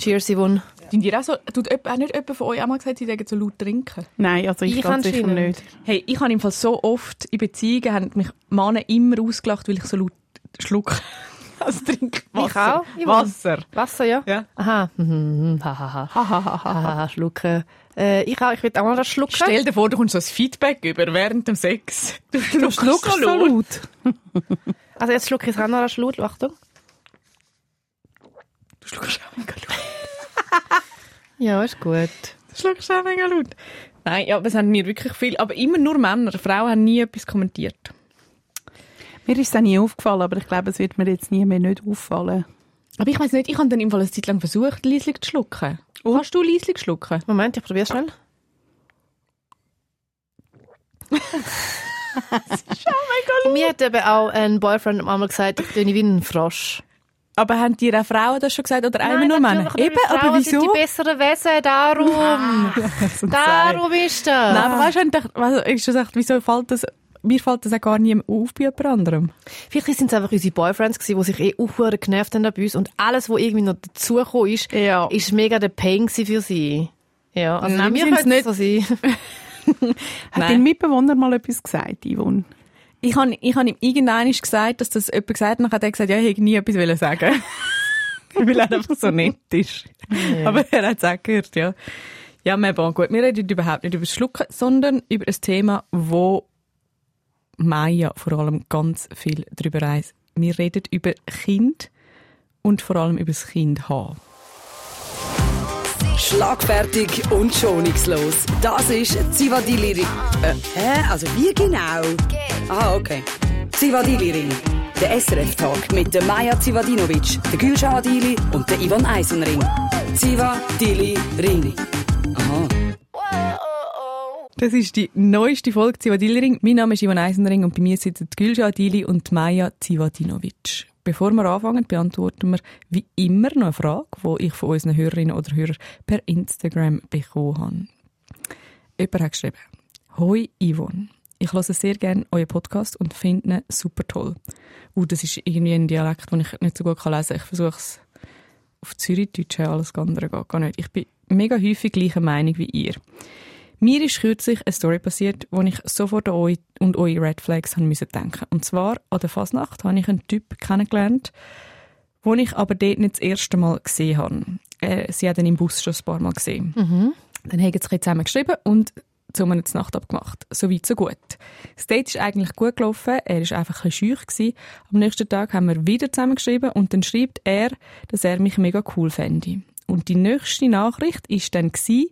Cheers, Yvonne. Sind ihr auch so, tut auch nicht jemand von euch auch mal gesagt, sie sagen so laut trinken? Nein, also ich, Ich kann sicher nicht. Hey, ich habe im Fall so oft in Beziehungen haben mich Männer immer ausgelacht, weil ich so laut schluck. Also trinke Ich Wasser. auch, Yvonne. Wasser. Wasser, ja? Ja. Aha. Hahaha. Hahaha. Schlucken. Äh, ich auch, ich will auch mal das schlucken. Stell dir vor, du kommst so ein Feedback über während dem Sex. Du Du schluckst so laut. Also jetzt schlucke ich es auch noch das Schlut. Achtung. Du schluckst auch mega laut. Ja, ist gut. Du schluckst auch mega laut. Nein, ja, aber es haben mir wirklich viel, aber immer nur Männer. Frauen haben nie etwas kommentiert. Mir ist es nie aufgefallen, aber ich glaube, es wird mir jetzt nie mehr nicht auffallen. Aber ich weiß nicht, ich habe dann im Fall eine Zeit lang versucht, leislich zu schlucken. Kannst du leislich schlucken? Moment, ich probiere schnell. Mir hat eben auch ein Boyfriend einmal gesagt, ich töne wie ein Frosch. Aber haben dir auch Frauen das schon gesagt oder einmal nur Männer? Eben, Frauen aber sind wieso? die besseren Wesen, darum. darum ist das. Nein, aber weißt du, also, ich schon gesagt, wieso fällt das, mir fällt das auch gar nie auf bei jemand anderem. Vielleicht sind es einfach unsere Boyfriends gewesen, die sich eh auch verdammt genervt haben bei uns und alles, was irgendwie noch dazugekommen ist, Ja. ist mega der Pain für sie. Ja, also Nein, mir könnte es so sein. Hat dein Mitbewohner mal etwas gesagt, Yvonne? Ich habe ich hab ihm irgendwann gesagt, dass das jemand gesagt hat, dann hat er gesagt, ja, ich hätte nie etwas wollen sagen Weil er einfach so nett ist. Aber er hat es auch gehört, ja. Ja, mais bon, gut. Wir reden überhaupt nicht über das Schlucken, sondern über ein Thema, wo Maya vor allem ganz viel darüber weiss. Wir reden über Kind und vor allem über das Kind haben. Schlagfertig und schonungslos. Das ist Zivadili Ring. Äh, hä? Also wie genau? Ah, okay. Zivadili Ring. Der SRF-Tag mit der Maja Zivadinovic, der Gülşah Adili und der Ivan Eisenring. Zivadili Ring. Aha. Das ist die neueste Folge Zivadilring. Mein Name ist Ivan Eisenring und bei mir sitzen Gülşah Adili und Maja Zivadinovic. Bevor wir anfangen, beantworten wir wie immer noch eine Frage, die ich von unseren Hörerinnen oder Hörern per Instagram bekommen habe. Jemand hat geschrieben, Hoi Yvonne, ich höre sehr gerne euren Podcast und finde ihn super toll. Uh, das ist irgendwie ein Dialekt, den ich nicht so gut lesen kann. Ich versuche es auf Zürichdeutsch, alles andere geht gar nicht. Ich bin mega häufig gleicher Meinung wie ihr. Mir ist kürzlich eine Story passiert, wo ich sofort an euch und eure Red Flags haben müssen denken. Und zwar an der Fasnacht habe ich einen Typ kennengelernt, den ich aber dort nicht das erste Mal gesehen habe. Äh, sie hat ihn im Bus schon ein paar Mal gesehen. Dann haben sie zusammen geschrieben und zu einer Nacht abgemacht. So weit, so gut. Das Date ist eigentlich gut gelaufen. Er war einfach ein bisschen gewesen. Am nächsten Tag haben wir wieder zusammen geschrieben und dann schreibt er, dass er mich mega cool fände. Und die nächste Nachricht ist dann gsi,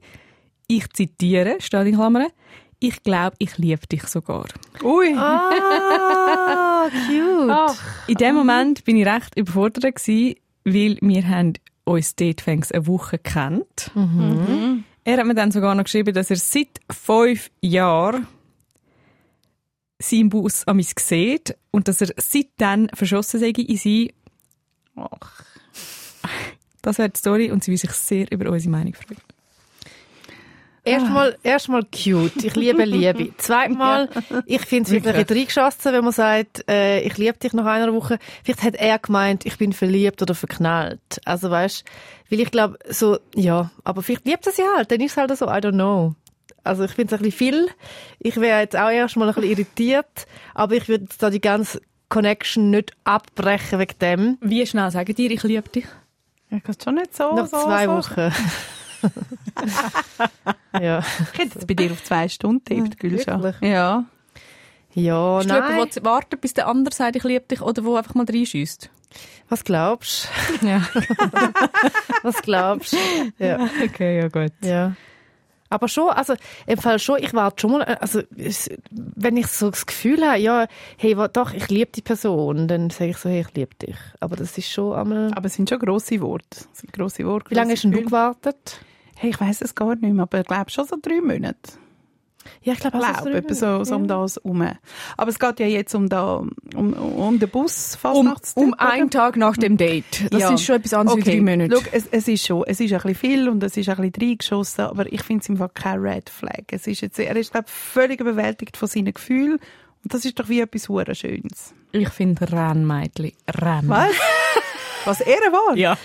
ich zitiere, steht in Klammern, ich glaube, ich liebe dich sogar. Ui. Ah, cute. In dem Moment bin ich recht überfordert gewesen, weil wir haben uns dort eine Woche kennt. Er hat mir dann sogar noch geschrieben, dass er seit fünf Jahren seinen Bus an mich sieht und dass er seitdem verschossen sei in sie. Ach. Das wäre die Story und sie will sich sehr über unsere Meinung freuen. Erstmal, erstmal cute. Ich liebe Liebe. Zweitmal, ich finde es wirklich reingeschossen, wenn man sagt, äh, ich liebe dich nach einer Woche. Vielleicht hat er gemeint, ich bin verliebt oder verknallt. Also weißt, weil ich glaube, so, ja, aber vielleicht liebt er sie halt, dann ist es halt so, I don't know. Also ich finde es ein bisschen viel. Ich wäre jetzt auch erstmal ein bisschen irritiert, aber ich würde jetzt da die ganze Connection nicht abbrechen wegen dem. Wie schnell sagen dir, ich liebe dich? Ich kann schon nicht so. Nach so, zwei so. Wochen. ja. Ich hätte jetzt bei dir auf zwei Stunden tippt, Gülscha. wirklich? Ja. Ja, Bist du nein. jemand, der wartet, bis der andere sagt, ich liebe dich, oder wo einfach mal reinschießt? Was glaubst Ja. Was glaubst Ja. Okay, ja gut. ja. Aber schon, also im Fall schon, ich warte schon mal, äh, also es, wenn ich so das Gefühl habe, ja, hey, doch, ich liebe die Person, dann sage ich so, hey, ich liebe dich. Aber das ist schon einmal... Aber es sind schon grosse Worte. Es sind grosse Worte. Wie lange hast grosse du gewartet? Hey, ich weiss es gar nicht mehr, aber ich glaube schon so drei Monate. Ja, ich glaube, Ich also so, so um das herum. Aber es geht ja jetzt um, da, um, um den Bus fast Um, um einen Tag nach dem Date. Das Ja. ist schon etwas anderes okay. wie drei Monate. Schau, es, es ist schon, es ist ein bisschen viel und es ist ein bisschen reingeschossen, aber ich finde es im Fall kein Red Flag. Es ist jetzt, er ist, glaube ich, völlig überwältigt von seinen Gefühlen und das ist doch wie etwas Schönes. Ich finde Rennmädchen. Renn. Was? Was er war? Ja.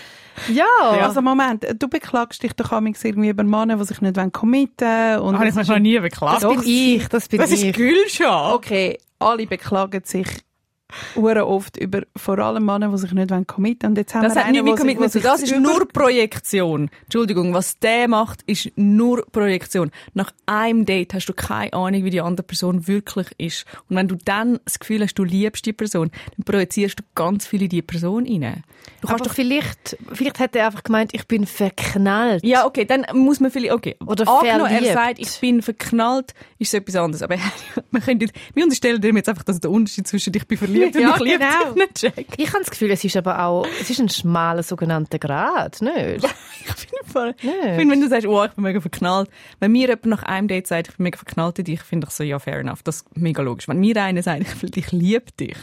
Ja. Also Moment, du beklagst dich doch amigs irgendwie über Männer, die sich nicht committen wollen. Und Habe ich mich noch nie beklagt. das bin ich, das bin Das ist ich. Gülschan. Okay, alle beklagen sich hure oft über vor allem Männer, die sich nicht committen wollen. Und jetzt haben Das wir hat nicht einen, mit sich- Das ist nur Projektion. Entschuldigung, was der macht, ist nur Projektion. Nach einem Date hast du keine Ahnung, wie die andere Person wirklich ist. Und wenn du dann das Gefühl hast, du liebst die Person, dann projizierst du ganz viel in die Person rein. Du kannst Aber doch vielleicht, vielleicht hat er einfach gemeint, ich bin verknallt. ja, okay, dann muss man vielleicht, okay. Oder Angenommen, er sagt, ich bin verknallt, ist es etwas anderes. Aber wir, können jetzt, wir unterstellen dem jetzt einfach, dass der Unterschied zwischen ich bin verliebt Ja, und ich liebe genau. checkt. Ich habe das Gefühl, es ist aber auch, es ist ein schmaler sogenannter Grad, nicht? Ich finde, voll- Nicht? ich finde, wenn du sagst, oh, ich bin mega verknallt, wenn mir jemand nach einem Date sagt, ich bin mega verknallt in dich, finde ich so, ja, fair enough. Das ist mega logisch. Wenn mir einer sagt, ich, liebe dich,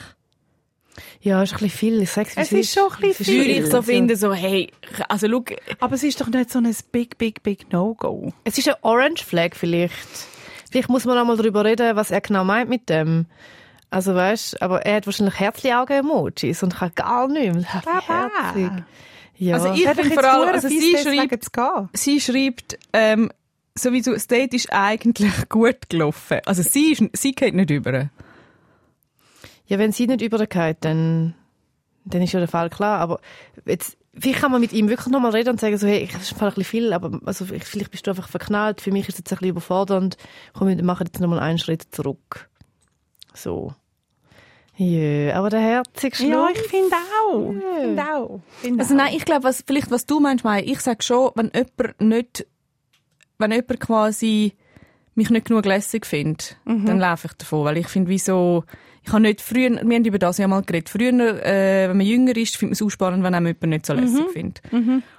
Ja, ist ein bisschen viel. Ich sag's, Es ist schon ein bisschen ist viel. würde ich so Also, finden, so, hey, also schau, Aber es ist doch nicht so ein big, big, big No-Go. Es ist ein Orange Flag vielleicht. Vielleicht muss man auch mal darüber reden, was er genau meint mit dem. Also weißt, aber er hat wahrscheinlich Herzli-Augen-Emojis und kann gar nichts. Baba. Herzig. Ja. Also ich finde vor allem, also sie schreibt, sie schreibt, ähm, sowieso, das Date ist eigentlich gut gelaufen. Also sie, ist, sie geht nicht über. ja, wenn sie nicht übergeht, dann, dann ist ja der Fall klar. Aber jetzt, vielleicht kann man mit ihm wirklich nochmal reden und sagen so, hey, das ist ein bisschen viel, aber also, vielleicht bist du einfach verknallt. Für mich ist es jetzt ein bisschen überfordernd. Komm, wir machen jetzt nochmal einen Schritt zurück. So. Ja, aber der herzige Schluss. Ja, ich finde auch. Ich finde auch. Finde Also nein, ich glaube, was, vielleicht was du meinst, Mai, ich sage schon, wenn jemand nicht, wenn jemand quasi mich nicht genug lässig findet, dann laufe ich davon, weil ich finde, wieso, ich habe nicht früher, wir haben über das ja mal geredet, früher, äh, wenn man jünger ist, findet man es auch spannend, wenn einem jemand nicht so lässig findet.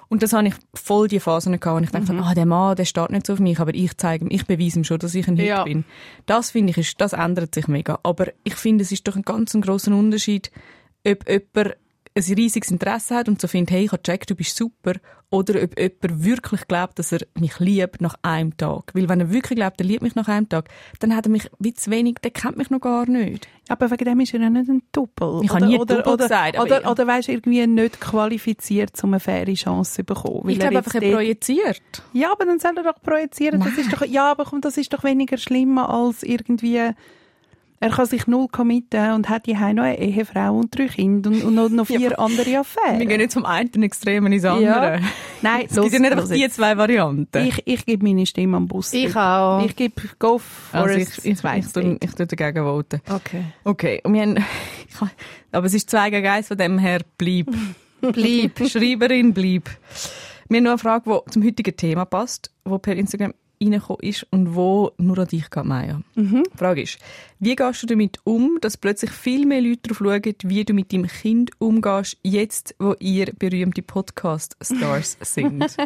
Und das habe ich voll die Phasen gehabt, wo ich dachte, ah, der Mann, der steht nicht so auf mich, aber ich zeige ihm, ich beweise ihm schon, dass ich ein Hit Ja. bin. Das finde ich, ist, das ändert sich mega. Aber ich finde, es ist doch ein ganz ein grosser Unterschied, ob jemand ein riesiges Interesse hat und so findet, hey, ich habe gecheckt, du bist super, oder ob jemand wirklich glaubt, dass er mich liebt nach einem Tag. Weil wenn er wirklich glaubt, er liebt mich nach einem Tag, dann hat er mich wie zu wenig, der kennt mich noch gar nicht. Aber wegen dem ist er ja nicht ein Doppel. Ich habe nie Doppel gesagt, aber Oder, ich- oder weißt du, irgendwie nicht qualifiziert, um eine faire Chance zu bekommen. Ich glaube einfach, er projiziert. Ja, aber dann soll er doch projizieren. Das ist doch, ja, aber komm, das ist doch weniger schlimm als irgendwie... Er kann sich null committen und hat hier noch eine Ehefrau und drei Kinder und, und noch, vier andere Affären. Wir gehen nicht vom einen Extremen ins andere. Ja. Nein, Es gibt ja nicht einfach die zwei Varianten. Ich, ich gebe meine Stimme am Bus. Ich auch. Ich gebe Go for also ich, ich, ich, tue, Date. ich tue dagegen voten. Okay. Okay, und wir haben, ich aber es ist zwei gegen eins, von dem her bleib. bleib. Schreiberin, bleib. Wir haben noch eine Frage, die zum heutigen Thema passt, die per Instagram reingekommen ist und wo nur an dich geht, Maya. Die Frage ist, wie gehst du damit um, dass plötzlich viel mehr Leute darauf schauen, wie du mit deinem Kind umgehst, jetzt, wo ihr berühmte Podcast-Stars sind?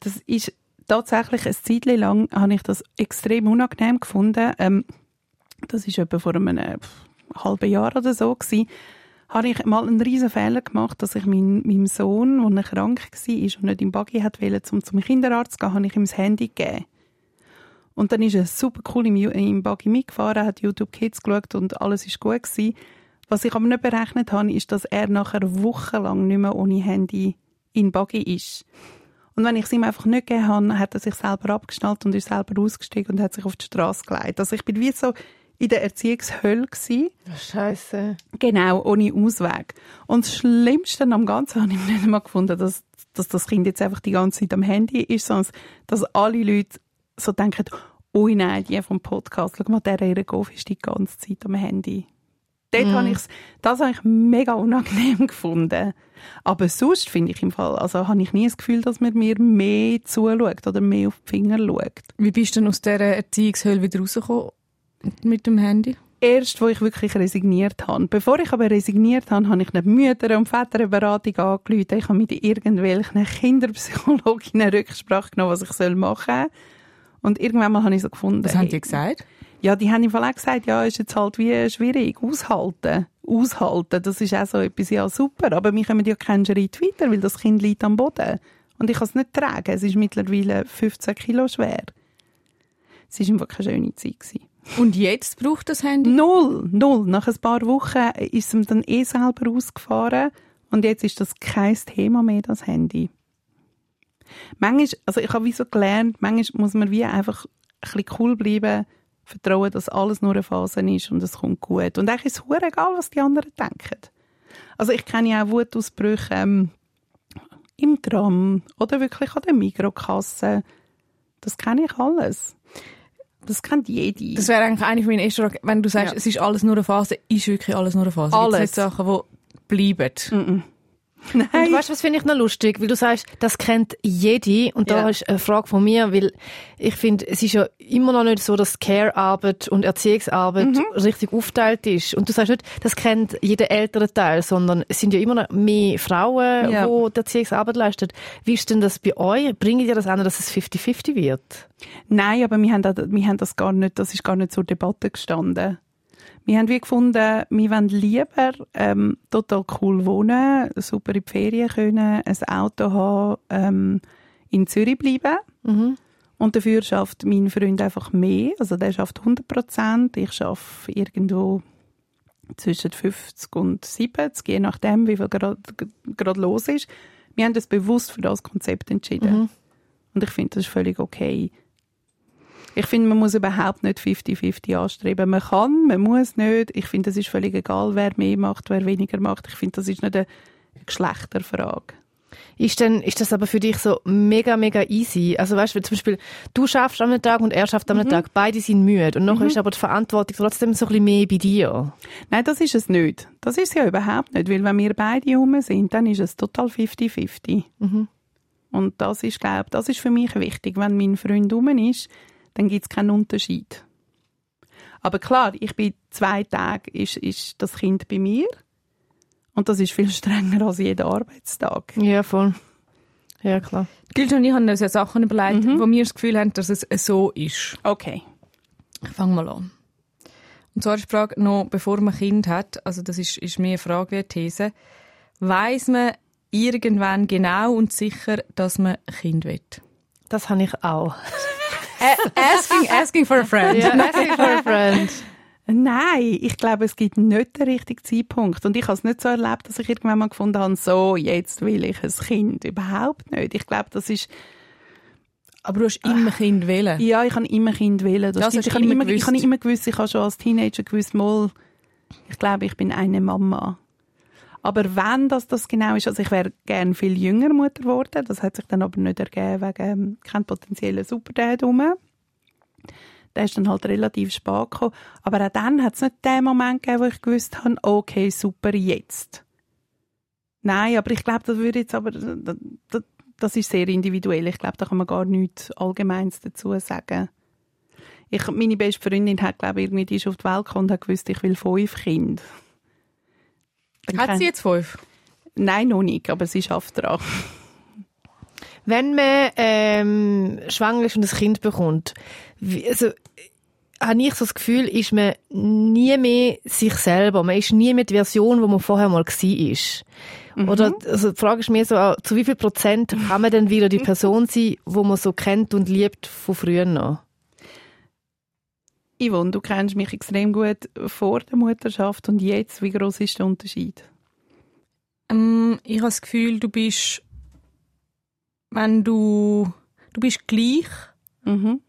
Das ist tatsächlich eine Zeit lang habe ich das extrem unangenehm gefunden. Ähm, das ist etwa vor einem äh, halben Jahr oder so gewesen. Habe ich mal einen riesen Fehler gemacht, dass ich mein, meinem Sohn, der krank war und nicht im Buggy hat wollte, zum zum Kinderarzt zu gehen, habe ich ihm das Handy gegeben. Und dann ist er super cool im, im Buggy mitgefahren, hat YouTube Kids geschaut und alles ist gut gewesen. Was ich aber nicht berechnet habe, ist, dass er nachher wochenlang nicht mehr ohne Handy in Buggy ist. Und wenn ich es ihm einfach nicht gegeben habe, hat er sich selber abgeschnallt und ist selber ausgestiegen und hat sich auf die Straße gelegt. Also ich bin wie so in der Erziehungshölle gewesen. Scheiße. Genau, ohne Ausweg. Und das Schlimmste am Ganzen habe ich nicht einmal gefunden, dass, dass das Kind jetzt einfach die ganze Zeit am Handy ist, sondern dass alle Leute so denken, ui nein, die vom Podcast, schau mal, der ihre Golf ist die ganze Zeit am Handy. Dort habe ich's, das habe ich mega unangenehm gefunden. Aber sonst finde ich im Fall, also habe ich nie das Gefühl, dass man mir mehr zuschaut oder mehr auf die Finger schaut. Wie bist du denn aus dieser Erziehungshölle wieder rausgekommen mit dem Handy? erst, wo ich wirklich resigniert habe. Bevor ich aber resigniert habe, habe ich nicht Mütter- und Väterberatung angerufen. Ich habe mit irgendwelchen Kinderpsychologinnen Rücksprache genommen, was ich machen soll. Und irgendwann mal habe ich so gefunden. Was haben die gesagt? Ja, die haben im Fall auch gesagt, ja, ist jetzt halt wie schwierig. Aushalten. Aushalten, das ist auch so etwas, ja, super. Aber wir kommen ja keinen Schritt weiter, weil das Kind liegt am Boden. Und ich kann es nicht tragen. Es ist mittlerweile 15 Kilo schwer. Es war einfach keine schöne Zeit. Gewesen. Und jetzt braucht das Handy? Null, null. Nach ein paar Wochen ist es ihm dann eh selber ausgefahren und jetzt ist das kein Thema mehr, das Handy. Manchmal, also ich habe wie so gelernt, manchmal muss man wie einfach ein bisschen cool bleiben, vertrauen, dass alles nur eine Phase ist und es kommt gut. Und eigentlich ist es egal, was die anderen denken. Also ich kenne ja auch Wutausbrüche ähm, im Tram oder wirklich an der Mikrokasse. Das kenne ich alles. Das kennt jede. Das wäre eigentlich eine von meinen ersten Fragen. Wenn du sagst, Ja. es ist alles nur eine Phase, ist wirklich alles nur eine Phase? Alles. nicht Sachen, die bleiben? Nein. Und weißt du, was finde ich noch lustig? Weil du sagst, das kennt jede. Und da Ja. ist eine Frage von mir, weil ich finde, es ist ja immer noch nicht so, dass Care-Arbeit und Erziehungsarbeit Mhm. richtig aufgeteilt ist. Und du sagst nicht, das kennt jeder ältere Teil, sondern es sind ja immer noch mehr Frauen, Ja. die die Erziehungsarbeit leisten. Wie ist denn das bei euch? Bringt ihr das an, dass es 50-50 wird? Nein, aber wir haben, das, wir haben das gar nicht, das ist gar nicht zur Debatte gestanden. Wir haben wie gefunden, wir wollen lieber ähm, total cool wohnen, super in die Ferien können, ein Auto haben, ähm, in Zürich bleiben. Mhm. Und dafür schafft mein Freund einfach mehr. Also der schafft 100 Prozent. Ich schaffe irgendwo zwischen 50 und 70, je nachdem, wie viel gerade gerade los ist. Wir haben uns bewusst für das Konzept entschieden. Mhm. Und ich finde, das ist völlig okay. Ich finde, man muss überhaupt nicht 50-50 anstreben. Man kann, man muss nicht. Ich finde, es ist völlig egal, wer mehr macht, wer weniger macht. Ich finde, das ist nicht eine Geschlechterfrage. Ist denn, ist das aber für dich so mega, mega easy? Also weißt du, zum Beispiel, du schaffst am Tag und er schafft am Mhm. Tag. Beide sind müde. Und nachher ist aber die Verantwortung trotzdem so ein bisschen mehr bei dir. Nein, das ist es nicht. Das ist es ja überhaupt nicht, weil wenn wir beide rum sind, dann ist es total 50-50. Mhm. Und das ist, glaube das ist für mich wichtig. Wenn mein Freund rum ist, dann gibt es keinen Unterschied. Aber klar, ich bin zwei Tage ist, ist das Kind bei mir und das ist viel strenger als jeder Arbeitstag. Ja, voll. Ja, klar. Gilda und ich haben uns ja Sachen überlegt, Mhm. wo wir das Gefühl haben, dass es so ist. Okay. Ich fange mal an. Und zwar ist die Frage noch, bevor man ein Kind hat, also das ist, ist mehr eine Frage wie eine These, weiss man irgendwann genau und sicher, dass man ein Kind will? Das habe ich auch. Asking, asking for a friend. Ja, asking for a friend. Nein, ich glaube, es gibt nicht den richtigen Zeitpunkt. Und ich habe es nicht so erlebt, dass ich irgendwann mal gefunden habe, so, jetzt will ich ein Kind. Überhaupt nicht. Ich glaube, das ist, Aber du hast immer Kind wählen. ja, ich habe immer Kind wählen. Das Das ich, habe immer ich gewusst. habe immer gewusst, ich habe schon als Teenager gewusst, mal, ich glaube, ich bin eine Mama. Aber wenn das das genau ist, also ich wäre gern viel jünger Mutter geworden, das hat sich dann aber nicht ergeben wegen ähm, kein potenzieller Superdad rum. Der ist dann halt relativ spät gekommen. Aber auch dann hat es nicht den Moment gegeben, wo ich gewusst habe, okay, super, jetzt. Nein, aber ich glaube, das würde jetzt aber, das, das- das ist sehr individuell. Ich glaube, da kann man gar nichts Allgemeines dazu sagen. Ich, meine beste Freundin hat, glaube ich, irgendwie, die ist auf die Welt gekommen und hat gewusst, ich will fünf Kinder. Dann Hat sie jetzt fünf? Nein, noch nicht, aber sie schafft dran. Wenn man ähm, schwanger ist und ein Kind bekommt, wie, also, habe ich so das Gefühl, ist man nie mehr sich selber. Man ist nie mehr die Version, wo man vorher mal war. Oder also die Frage ist mir so, auch, zu wie viel Prozent kann man denn wieder die Person sein, wo man so kennt und liebt von früher noch? Yvonne, du kennst mich extrem gut vor der Mutterschaft und jetzt. Wie groß ist der Unterschied? Ähm, ich habe das Gefühl, du bist, wenn du, du bist gleich, Mhm.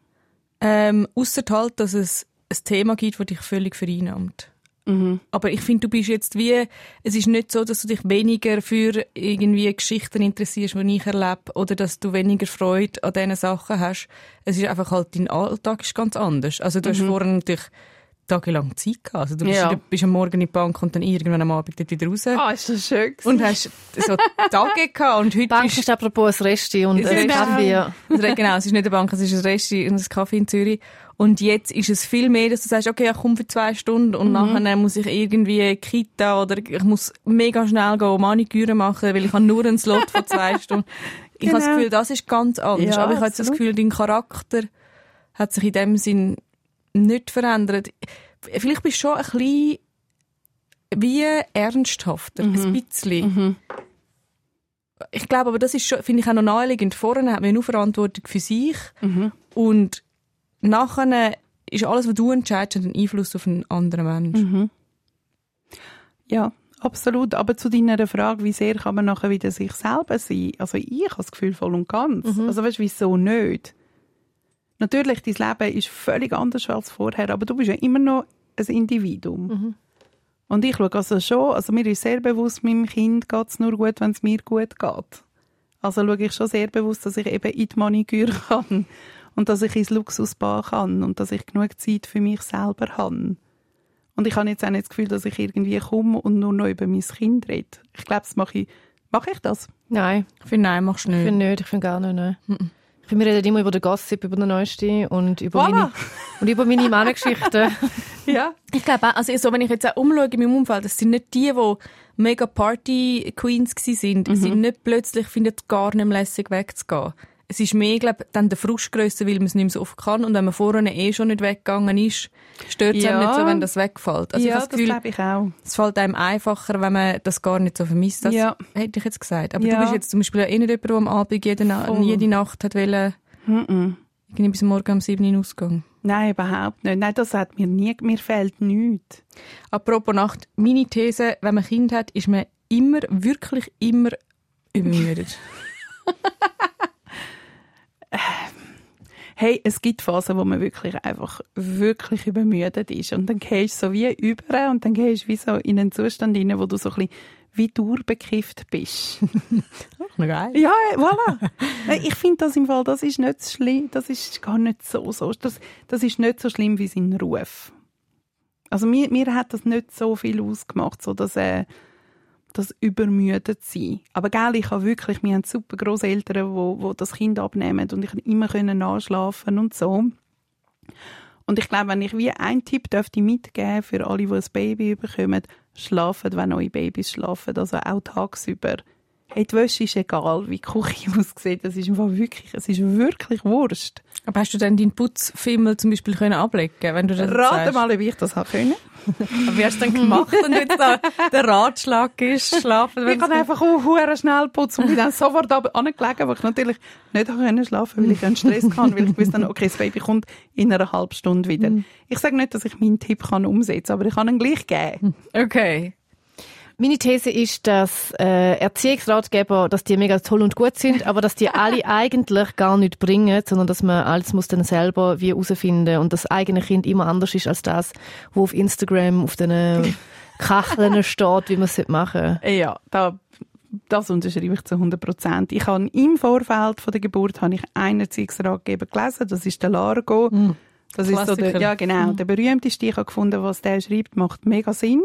ähm, ausser halt, dass es ein Thema gibt, das dich völlig vereinnahmt. Mhm. Aber ich finde, du bist jetzt wie, es ist nicht so, dass du dich weniger für irgendwie Geschichten interessierst, die ich erlebe, oder dass du weniger Freude an diesen Sachen hast. Es ist einfach halt, dein Alltag ist ganz anders. Also du hast vorher natürlich tagelang Zeit gehabt. Also du bist, Ja. du bist am Morgen in die Bank und dann irgendwann am Abend dort wieder raus. Ah, ist das schön Und hast so Tage gehabt und heute Bank bist ist apropos ein Resti und ein Kaffee. Ja. genau, es ist nicht eine Bank, es ist ein Resti und ein Kaffee in Zürich. Und jetzt ist es viel mehr, dass du sagst, okay, ich komme für zwei Stunden und nachher muss ich irgendwie Kita oder ich muss mega schnell gehen Maniküre machen, weil ich habe nur einen Slot von zwei Stunden. Ich habe das Genau. Gefühl, das ist ganz anders. Ja, Aber ich habe das. Gefühl, dein Charakter hat sich in dem Sinn nicht verändert. Vielleicht bist du schon ein bisschen wie ernsthafter, ein bisschen. Ich glaube, aber das ist schon, finde ich auch noch naheliegend. Vorher hat man nur Verantwortung für sich und nachher ist alles, was du entscheidest, hat einen Einfluss auf einen anderen Menschen. Ja, absolut. Aber zu deiner Frage, wie sehr kann man nachher wieder sich selber sein? Also ich habe das Gefühl voll und ganz. Mhm. Also weißt du, wieso nicht? Natürlich, dein Leben ist völlig anders als vorher, aber du bist ja immer noch ein Individuum. Mhm. Und ich schaue also schon, also mir ist sehr bewusst, meinem Kind geht es nur gut, wenn es mir gut geht. Also schaue ich schon sehr bewusst, dass ich eben in die Maniküre kann und dass ich ins Luxusbad kann und dass ich genug Zeit für mich selber habe. Und ich habe jetzt auch nicht das Gefühl, dass ich irgendwie komme und nur noch über mein Kind rede. Ich glaube, das mache ich, mache ich das? Nein, Ich finde, nein, machst du ich nicht. finde nicht. Ich finde gar nicht. Nein. Ich finde, wir reden immer über den Gossip, über den Neuesten und über Voilà. meine, und über meine Männergeschichten. Ja. Ich glaube auch, also so, wenn ich jetzt auch umschaue in meinem Umfeld, das sind nicht die, die mega Party-Queens sind. Mhm. Sie sind nicht plötzlich finden es gar nicht mehr lässig wegzugehen. Es ist mehr, glaube dann der Frust grösser, weil man es nicht mehr so oft kann. Und wenn man vorher eh schon nicht weggegangen ist, stört es Ja. einem nicht so, wenn das wegfällt. Also ich ja, habe das das Gefühl, glaube ich auch. es fällt einem einfacher, wenn man das gar nicht so vermisst. Das Ja. hätte ich jetzt gesagt. Aber Ja. du bist jetzt zum Beispiel eh nicht jemand, der am Abend jede, Na Voll. jede Nacht hat wollen, Mhm. irgendwie bis morgen um 7 Uhr in Ausgang. Nein, überhaupt nicht. Nein, das hat mir nie, mir fehlt nichts. Apropos Nacht, meine These, wenn man Kind hat, ist man immer, wirklich immer übermüdet. Hey, es gibt Phasen, wo man wirklich einfach wirklich übermüdet ist. Und dann gehst du so wie über und dann gehst du wie so in einen Zustand rein, wo du so ein bisschen wie durchbekifft bist. Geil. ja, voilà. Nein, Ich finde das im Fall, das ist nicht so schlimm. Das ist gar nicht so, so. Das, das ist nicht so schlimm wie sein Ruf. Also mir, mir hat das nicht so viel ausgemacht, so dass, äh, das übermüdet sein. Aber gell, ich habe wirklich, wir haben super Großeltern, wo, wo das Kind abnehmen und ich kann immer können nachschlafen und so. Und ich glaube, wenn ich wie einen Tipp dürfte mitgeben für alle, die ein Baby bekommen, schlafen, wenn eure Babys schlafen, also auch tagsüber. Hey, die Wäsche ist egal, wie die Küche aussieht. Das ist wirklich, es ist wirklich Wurscht. Aber hast du dann deinen Putzfimmel zum Beispiel können ablegen wenn du das Rate mal, ob ich das habe können. Aber wie hast du dann gemacht, wenn du jetzt da der Ratschlag ist, schlafen? Ich kann einfach auch schnell putzen und bin dann sofort angelegen, wo ich natürlich nicht können schlafen, weil ich einen Stress hatte, weil ich wusste dann, okay, das Baby kommt in einer halben Stunde wieder. Ich sage nicht, dass ich meinen Tipp kann umsetzen, aber ich kann ihn gleich geben. Okay. Meine These ist, dass äh, Erziehungsratgeber, dass die mega toll und gut sind, aber dass die alle eigentlich gar nicht bringen, sondern dass man alles muss dann selber wie herausfinden und das eigene Kind immer anders ist als das, wo auf Instagram auf den Kacheln steht, wie man es machen Ja, da, das unterschreibe ich zu 100 Prozent. Ich habe im Vorfeld von der Geburt habe ich einen Erziehungsratgeber gelesen, das ist der Largo. Das ist so der, Klassiker. ja genau, der berühmteste. Ich habe gefunden, was der schreibt, macht mega Sinn.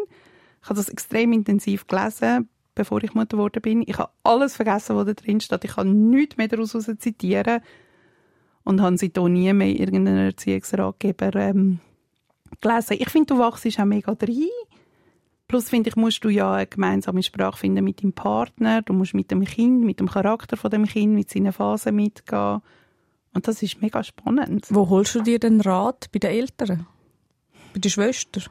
Ich habe das extrem intensiv gelesen, bevor ich Mutter geworden bin. Ich habe alles vergessen, was da drin steht. Ich kann nichts mehr daraus zitieren und habe seitdem nie mehr irgendeinen Erziehungsratgeber ähm, gelesen. Ich finde, du wachst auch mega rein. Plus finde ich, musst du ja eine gemeinsame Sprache finden mit deinem Partner. Du musst mit dem Kind, mit dem Charakter von dem Kind, mit seinen Phasen mitgehen. Und das ist mega spannend. Wo holst du dir den Rat? Bei den Eltern? Bei den Schwestern?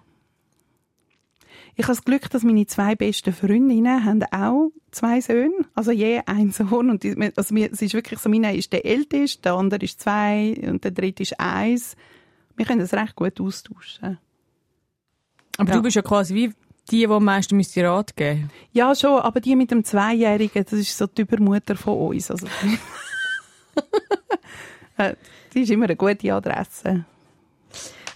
Ich habe das Glück, dass meine zwei besten Freundinnen haben auch zwei Söhne, also je ein Sohn. Und die, also mir, es ist wirklich so, meine ist der älteste, der andere ist zwei und der dritte ist eins. Wir können das recht gut austauschen. Aber Ja. du bist ja quasi wie die, die am meisten müsste Rat geben. Ja, schon, aber die mit dem Zweijährigen, das ist so die Übermutter von uns. Also, Äh, die ist immer eine gute Adresse.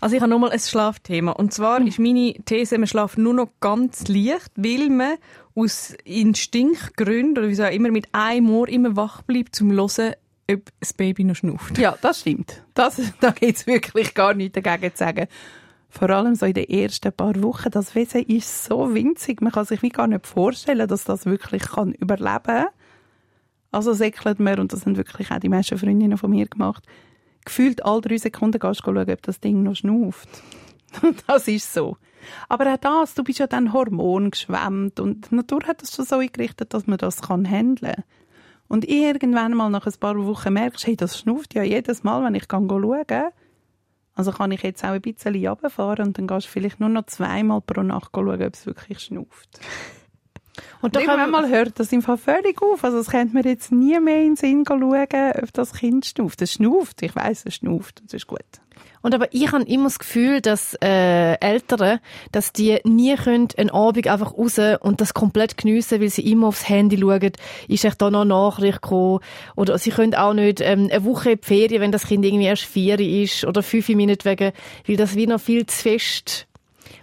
Also ich habe nochmal ein Schlafthema. Und zwar ist meine These, man schlaft nur noch ganz leicht, weil man aus Instinktgründen oder wie auch immer mit einem Ohr immer wach bleibt, zum hören, ob das Baby noch schnauft. Ja, das stimmt. Das, da gibt es wirklich gar nichts dagegen zu sagen. Vor allem so in den ersten paar Wochen. Das Wesen ist so winzig. Man kann sich wie gar nicht vorstellen, dass das wirklich kann überleben kann. Also säckelt man, und das haben wirklich auch die meisten Freundinnen von mir gemacht, gefühlt alle drei Sekunden gehst schauen, ob das Ding noch schnauft. das ist so. Aber auch das, du bist ja dann hormongeschwemmt und die Natur hat es schon so eingerichtet, dass man das kann handeln kann. Und irgendwann mal nach ein paar Wochen merkst hey, das schnauft ja jedes Mal, wenn ich kann schauen Also kann ich jetzt auch ein bisschen runterfahren und dann gehst du vielleicht nur noch zweimal pro Nacht schauen, ob es wirklich schnauft. Und da kann irgendwann mal hört das im Fall völlig auf. Also, es könnte mir jetzt nie mehr in den Sinn schauen, ob das Kind schnauft. Es schnauft. Ich weiss, es schnauft. Das ist gut. Und aber ich habe immer das Gefühl, dass äh, Eltern, dass die nie können einen Abend einfach raus und das komplett geniessen, weil sie immer aufs Handy schauen, ist echt da noch Nachricht gekommen. Oder sie können auch nicht ähm, eine Woche in die Ferien, wenn das Kind irgendwie erst vier ist oder fünf Minuten wegen, weil das wie noch viel zu fest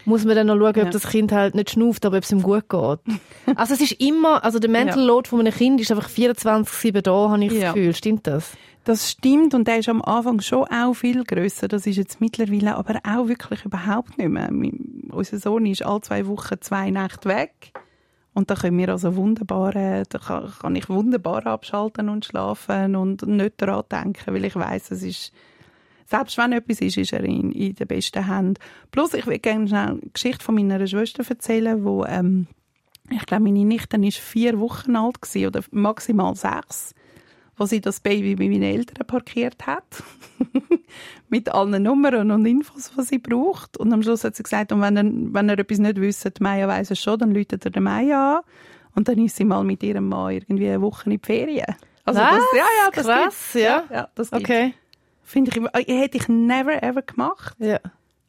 muss man dann noch schauen, Ja. ob das Kind halt nicht schnauft, aber ob es ihm gut geht. Also es ist immer, also der Mental. Load von einem Kind ist einfach 24-7 da, habe ich das. Gefühl. Stimmt das? Das stimmt und der ist am Anfang schon auch viel grösser. Das ist jetzt mittlerweile aber auch wirklich überhaupt nicht mehr. Mein- Unser Sohn ist alle zwei Wochen zwei Nächte weg. Und da können wir also wunderbar, äh, da kann, kann ich wunderbar abschalten und schlafen und nicht daran denken, weil ich weiß, es ist, selbst wenn etwas ist, ist er in, in den besten Händen. Plus, ich will gerne schnell eine Geschichte von meiner Schwester erzählen, wo, ähm, ich glaube, meine Nichte ist vier Wochen alt gewesen, oder maximal sechs, wo sie das Baby bei meinen Eltern parkiert hat. Mit allen Nummern und Infos, die sie braucht. Und am Schluss hat sie gesagt, und wenn er, wenn er etwas nicht wüsste, die Maya weiss es schon, dann läutet er den Maya an. Und dann ist sie mal mit ihrem Mann irgendwie eine Woche in die Ferien. Also Was? das, ja, ja, das Krass, gibt's. ja. ja, das gibt's. Finde ich, immer- äh, hätte ich never ever gemacht. Ja.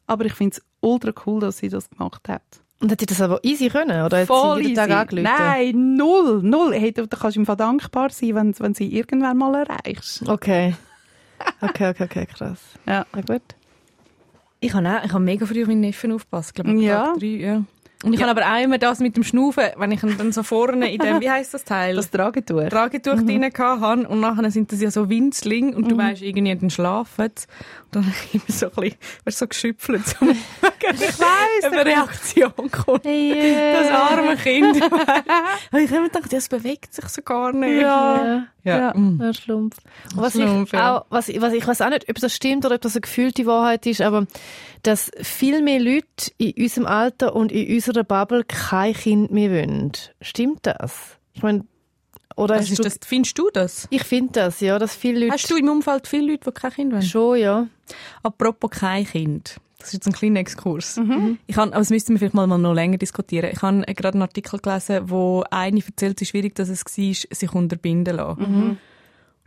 Aber ich finde es ultra cool, dass sie das gemacht hat. Und hat sie das aber easy können? Oder hat Voll sie jeden Tag easy. angerufen? Nein, null, null. Hey, du, da kannst du ihm dankbar sein, wenn, wenn sie irgendwann mal erreichst. Okay. Okay, okay, okay, krass. Ja. Na gut. Ich habe auch, ich habe mega früh auf meinen Neffen aufgepasst, glaube ich, Ja. Tag drei, ja. Und ich Ja. habe aber auch immer das mit dem Schnaufen, wenn ich dann so vorne in dem, wie heisst das Teil? Das Tragetuch. Tragetuch mhm. drin hatte und nachher sind das ja so Winzling und du weisst irgendwie, dann schlafen. Und dann habe ich immer so ein bisschen, weißt, so geschüpfelt, so ich weiss, eine Reaktion kommt. Das arme Kind. und ich habe immer gedacht, ja, es bewegt sich so gar nicht. Ja. ja. Ja. Mm. Ja, Schlumpf. Und was Schlumpf, ich auch, was, ich- was ich weiß auch nicht, ob das stimmt oder ob das eine gefühlte Wahrheit ist, aber dass viel mehr Leute in unserem Alter und in unserer Bubble kein Kind mehr wollen. Stimmt das? Ich meine, oder ist du, das, findest du das? ich finde das, ja, dass viele Leute Hast du im Umfeld viele Leute, die kein Kind wollen? schon, ja. Apropos kein Kind. Das ist jetzt ein kleiner Exkurs. Ich habe, aber das müssten wir vielleicht mal, mal noch länger diskutieren. Ich habe gerade einen Artikel gelesen, wo eine erzählt, wie schwierig das es war, sich unterbinden zu lassen. Und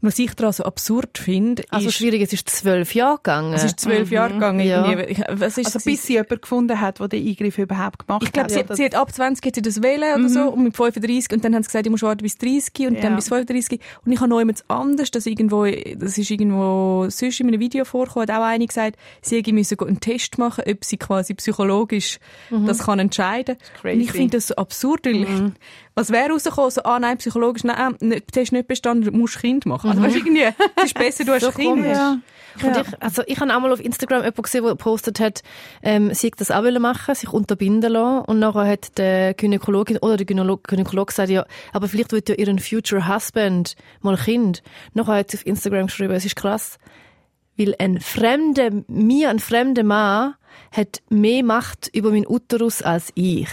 was ich daran so absurd finde, Also ist, schwierig, es ist zwölf Jahre gegangen. es ist zwölf Jahre gegangen. Ja. irgendwie. Ich, was ist Also das? bis sie jemanden gefunden hat, der den Eingriff überhaupt gemacht ich glaube, hat. sie, Ja, das- sie hat ab 20 hat sie das wählen oder so und mit 35 und dann haben sie gesagt, ich muss warten bis 30 und dann Ja. bis 35 und ich habe noch jemand anders, das irgendwo, das ist irgendwo sonst in einem Video vorgekommen, hat auch eine gesagt, sie hätte müssen einen Test machen, ob sie quasi psychologisch das kann entscheiden. crazy. Und ich finde das so absurd, weil was wäre rausgekommen, so, ah nein, psychologisch, nein, äh, der Test nicht bestanden, du musst Kind machen. Also weißt, du, irgendwie, es ist besser, du hast So Kind. Ja. Und ich, also ich habe auch mal auf Instagram jemanden gesehen, der gepostet hat, ähm, sie hat das auch wollen machen, sich unterbinden lassen. Und nachher hat der Gynäkologin oder der Gynäkolog, Gynäkolog gesagt, ja, aber vielleicht wird ja ihren Future Husband mal Kind. Nachher hat sie auf Instagram geschrieben, es ist krass, weil ein fremder, mir ein fremder Mann hat mehr Macht über meinen Uterus als ich.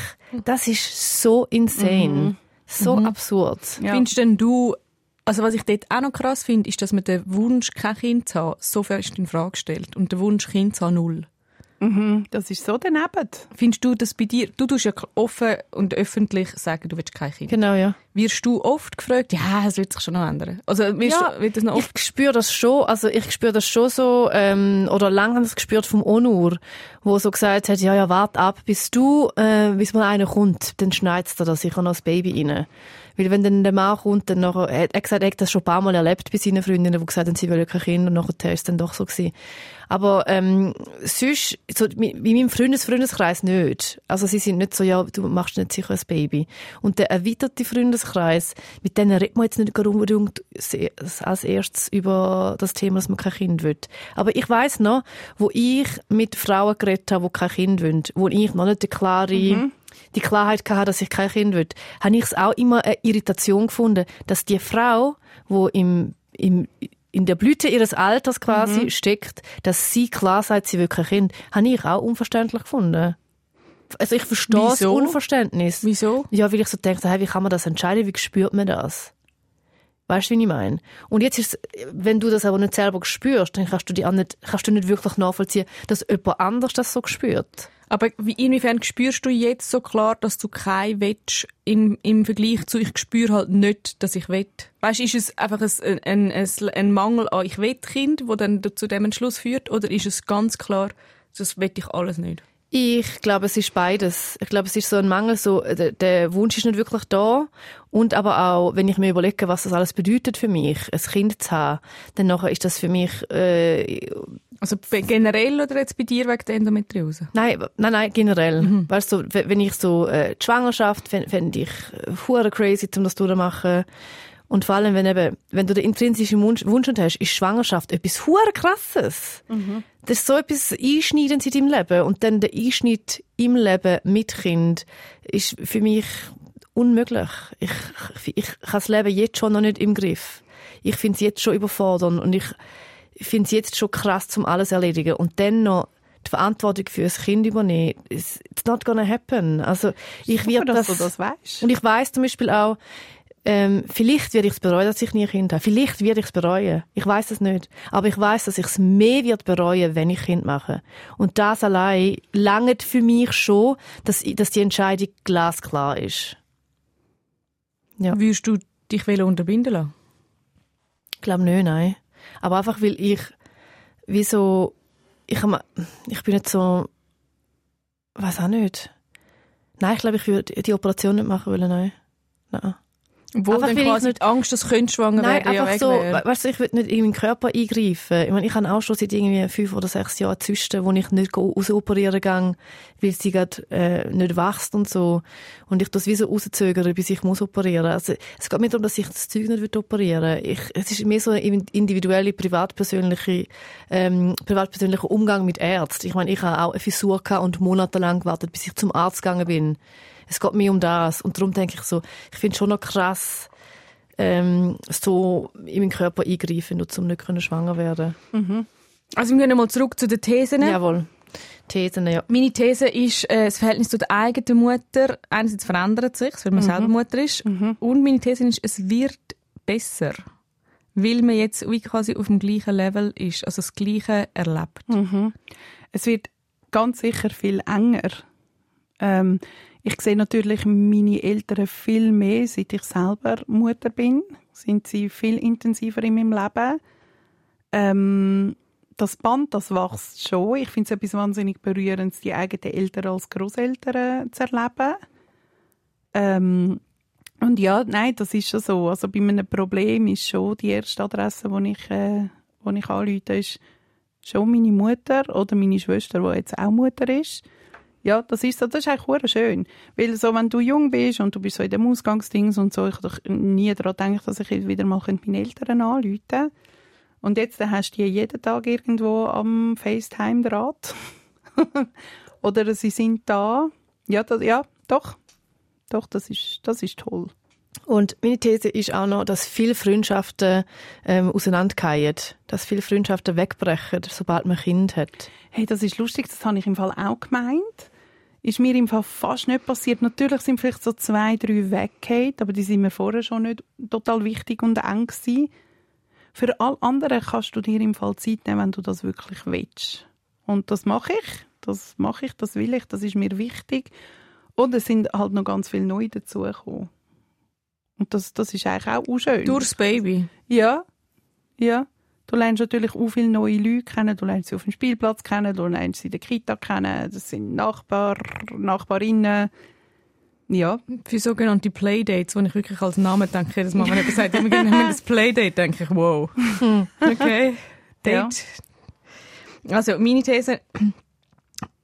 Das ist so insane. So absurd. Ja. Findest denn du, also was ich dort auch noch krass finde, ist, dass man den Wunsch, kein Kind zu haben, so fest in Frage stellt und den Wunsch, Kind zu haben, null. Mhm, das ist so daneben. Findest du das bei dir? Du tust ja offen und öffentlich sagen, du willst kein Kind. Genau, ja. Wirst du oft gefragt, ja, es wird sich schon noch ändern? Also wirst Ja, du, wird das noch oft? Ich spüre das schon, also ich spüre das schon so, ähm, oder lange habe ich es gespürt vom Onur, wo so gesagt hat, ja, ja, warte ab, bis du, äh, bis mal einer kommt, dann schneidest du da sicher noch das Baby rein. Weil wenn dann der Mann kommt, dann nachher, er hat gesagt, er hat das schon ein paar Mal erlebt bei seinen Freundinnen, die gesagt haben, sie wollen kein Kind und nachher ist es dann doch so gewesen. Aber ähm, sonst, so, bei meinem Freundes Freundeskreis nicht. Also sie sind nicht so, ja, du machst nicht sicher ein Baby. Und der erweiterte Freundeskreis, mit denen redet man jetzt nicht unbedingt als erstes über das Thema, dass man kein Kind will. Aber ich weiß noch, wo ich mit Frauen geredet habe, die kein Kind wollen, wo ich noch nicht die klare die Klarheit hatte, dass ich kein Kind will, habe ich es auch immer eine Irritation gefunden, dass die Frau, wo im, im in der Blüte ihres Alters quasi steckt, dass sie klar sagt, sie will kein Kind, habe ich auch unverständlich gefunden. Also ich verstehe das Wieso? Unverständnis. Wieso? Ja, weil ich so denke, hey, wie kann man das entscheiden, wie spürt man das? Weißt du, wie ich meine? Und jetzt ist wenn du das aber nicht selber spürst, dann kannst du, die auch nicht, kannst du nicht wirklich nachvollziehen, dass jemand anders das so spürt. Aber wie, inwiefern spürst du jetzt so klar, dass du kein willst im, im Vergleich zu ich spüre halt nicht, dass ich will? Weißt, ist es einfach ein, ein, ein, ein Mangel an ich will Kind, wo dann zu dem Entschluss führt, oder ist es ganz klar, das will ich alles nicht? Ich glaube, es ist beides. Ich glaube, es ist so ein Mangel, so, äh, der, der Wunsch ist nicht wirklich da. Und aber auch, wenn ich mir überlege, was das alles bedeutet für mich, ein Kind zu haben, dann nachher ist das für mich, äh, also generell oder jetzt bei dir wegen der Endometriose? Nein, nein, nein, generell. Mhm. Weißt du, wenn ich so äh, die Schwangerschaft, fände ich äh, hure crazy, um das durchzumachen. Und vor allem, wenn eben, wenn du den intrinsischen Wunsch, Wunsch hast, ist Schwangerschaft etwas hure krasses. Mhm. Das ist so etwas Einschneidendes in deinem Leben. Und dann der Einschnitt im Leben mit Kind ist für mich unmöglich. Ich, ich, ich habe das Leben jetzt schon noch nicht im Griff. Ich finde es jetzt schon überfordernd und ich finde es jetzt schon krass, zum alles erledigen. Und dann noch die Verantwortung für ein Kind übernehmen, it's not gonna happen. Also ich werde das, das weißt. Und ich weiß zum Beispiel auch, ähm, vielleicht werde ich es bereuen, dass ich nie ein Kind habe. Vielleicht werde ich es bereuen. Ich weiß es nicht. Aber ich weiß, dass ich es mehr wird bereuen, wenn ich Kind mache. Und das allein langt für mich schon, dass, dass die Entscheidung glasklar ist. Ja. Würdest du dich unterbinden lassen? Ich glaube nicht, nein. Aber einfach, weil ich, wie so, ich, ich bin nicht so, weiß auch nicht. Nein, ich glaube, ich würde die Operation nicht machen wollen, nein. Nein. Wo einfach, dann quasi nicht, Angst, dass du schwanger Nein, werden einfach so, weißt du, ich will nicht in meinen Körper eingreifen. Ich meine, ich habe auch schon seit irgendwie fünf oder sechs Jahren Zysten, wo ich nicht rausoperieren gehe, weil sie gerade äh, nicht wächst und so. Und ich das wie so rauszögere, bis ich muss operieren. Also, es geht nicht darum, dass ich das Zeug nicht will operieren ich, Es ist mehr so ein individuelle, privatpersönliche, ähm, privatpersönlicher Umgang mit Ärzten. Ich meine, ich habe auch eine Fissur gehabt und monatelang gewartet, bis ich zum Arzt gegangen bin. Es geht mir um das. Und darum denke ich so, ich finde es schon noch krass, ähm, so in meinen Körper eingreifen, nur um nicht können schwanger werden. Mhm. Also wir gehen mal zurück zu den Thesen. Jawohl. Thesen, ja. Meine These ist, äh, das Verhältnis zu der eigenen Mutter, einerseits verändert sich, weil man mhm. selber Mutter ist, mhm. und meine These ist, es wird besser, weil man jetzt wie quasi auf dem gleichen Level ist, also das Gleiche erlebt. Mhm. Es wird ganz sicher viel enger. Ähm, ich sehe natürlich meine Eltern viel mehr, seit ich selber Mutter bin. Sind sie viel intensiver in meinem Leben. Ähm, das Band, das wächst schon. Ich finde es etwas wahnsinnig Berührendes, die eigenen Eltern als Großeltern zu erleben. Ähm, und ja, nein, das ist schon so. Also bei einem Problem ist schon die erste Adresse, wo ich, äh, ich anrufe, ist schon meine Mutter oder meine Schwester, die jetzt auch Mutter ist. Ja, das ist so, das ist eigentlich schön. Weil so, wenn du jung bist und du bist so in dem Ausgangsdings und so, ich doch nie daran gedacht, dass ich wieder mal meine Eltern anrufen könnte. Und jetzt hast du die jeden Tag irgendwo am FaceTime-Draht. Oder sie sind da. Ja, das, ja, doch. Doch, das ist, das ist toll. Und meine These ist auch noch, dass viele Freundschaften ähm, auseinandergehen, dass viele Freundschaften wegbrechen, sobald man Kind hat. Hey, das ist lustig, das habe ich im Fall auch gemeint ist mir im Fall fast nicht passiert. Natürlich sind vielleicht so zwei, drei weggehauen, aber die sind mir vorher schon nicht total wichtig und eng gewesen. Für all andere kannst du dir im Fall Zeit nehmen, wenn du das wirklich willst. Und das mache ich. Das mache ich, das will ich, das ist mir wichtig. Und es sind halt noch ganz viele neue dazugekommen. Und das, das ist eigentlich auch schön. Durchs Baby? Ja. Ja. Du lernst natürlich auch viele neue Leute kennen. Du lernst sie auf dem Spielplatz kennen, du lernst sie in der Kita kennen. Das sind Nachbar, Nachbarinnen. Ja. Für sogenannte Playdates, wo ich wirklich als Name denke, jedes Mal, wenn jemand sagt, wir gehen das Playdate, denke ich, wow. Okay. Date. Ja. Also, meine These